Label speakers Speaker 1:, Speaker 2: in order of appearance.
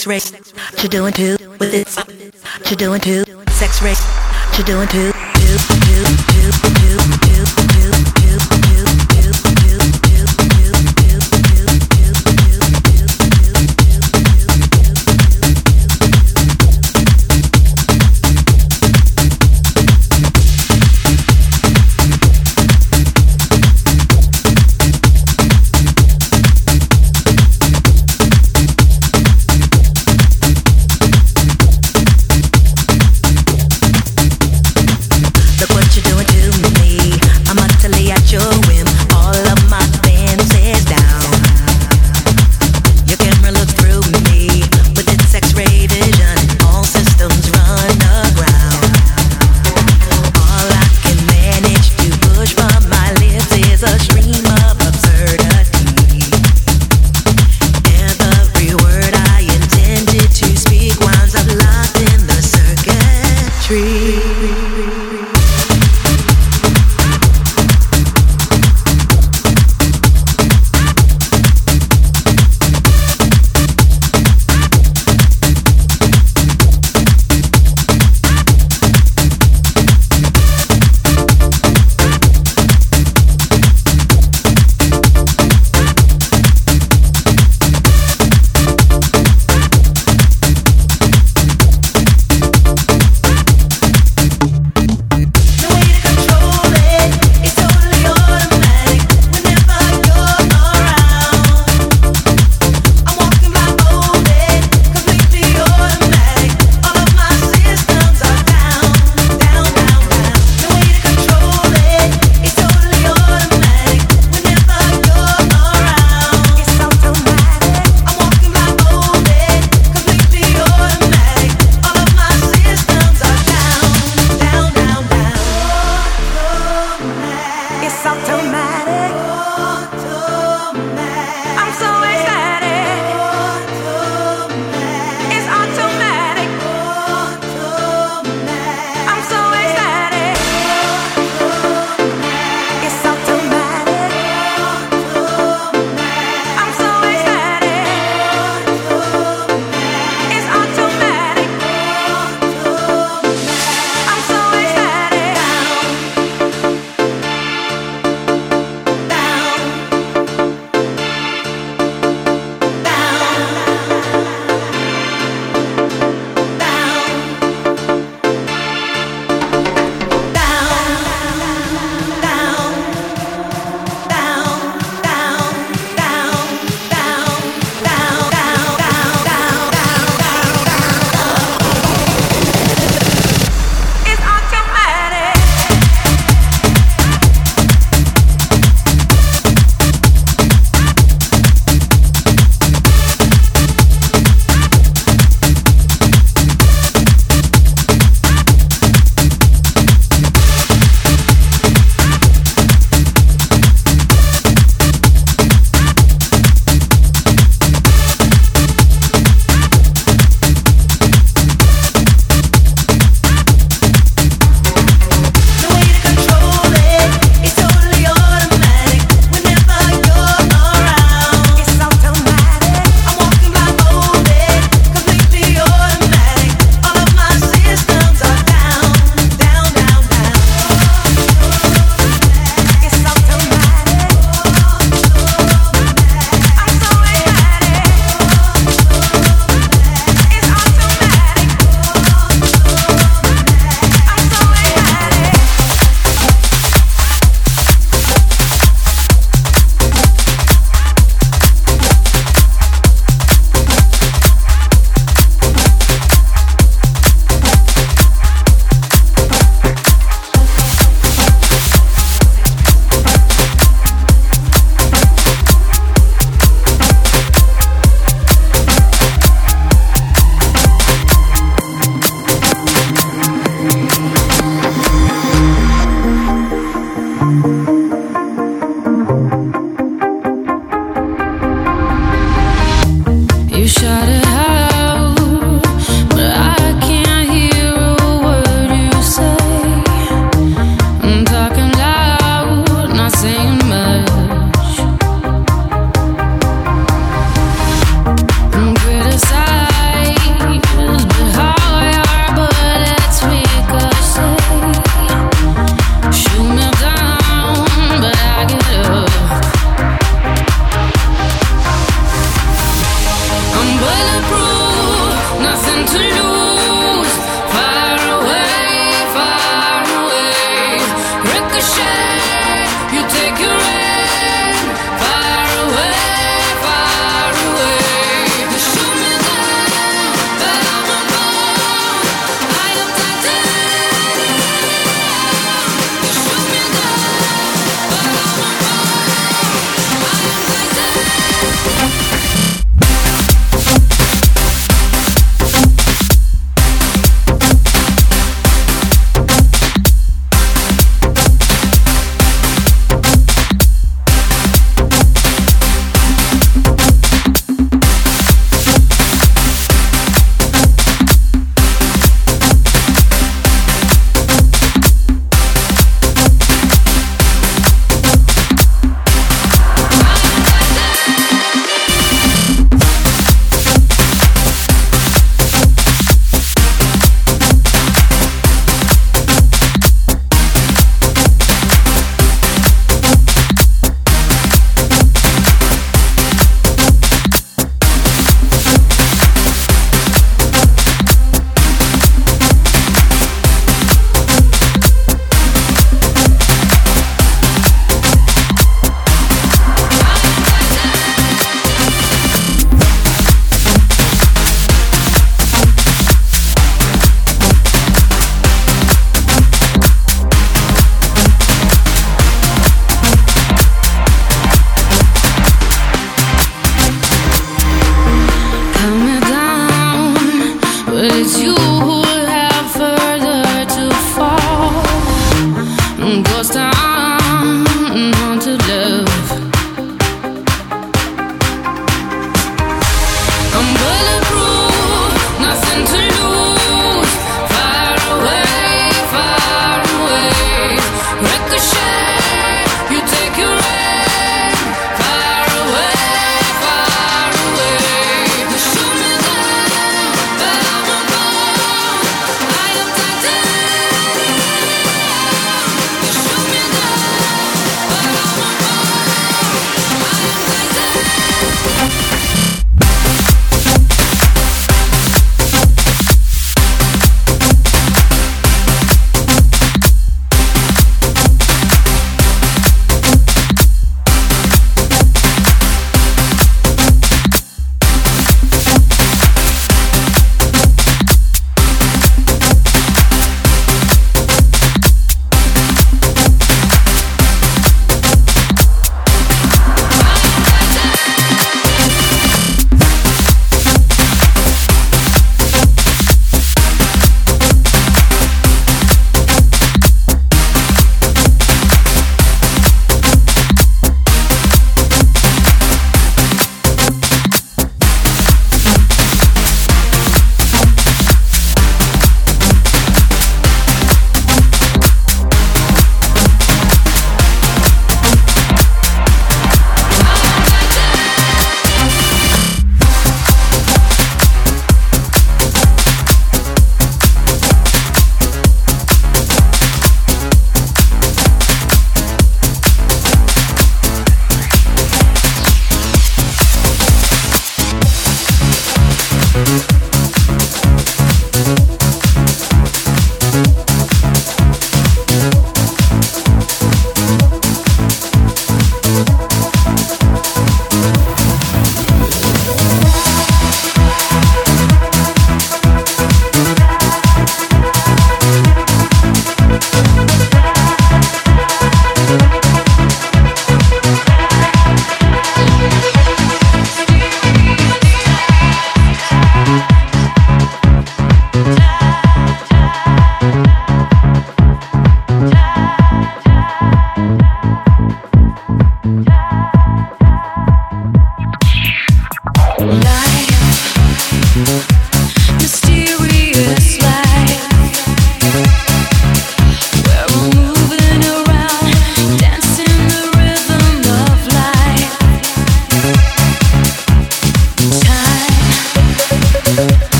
Speaker 1: sex race, to doing two with it, to doing two,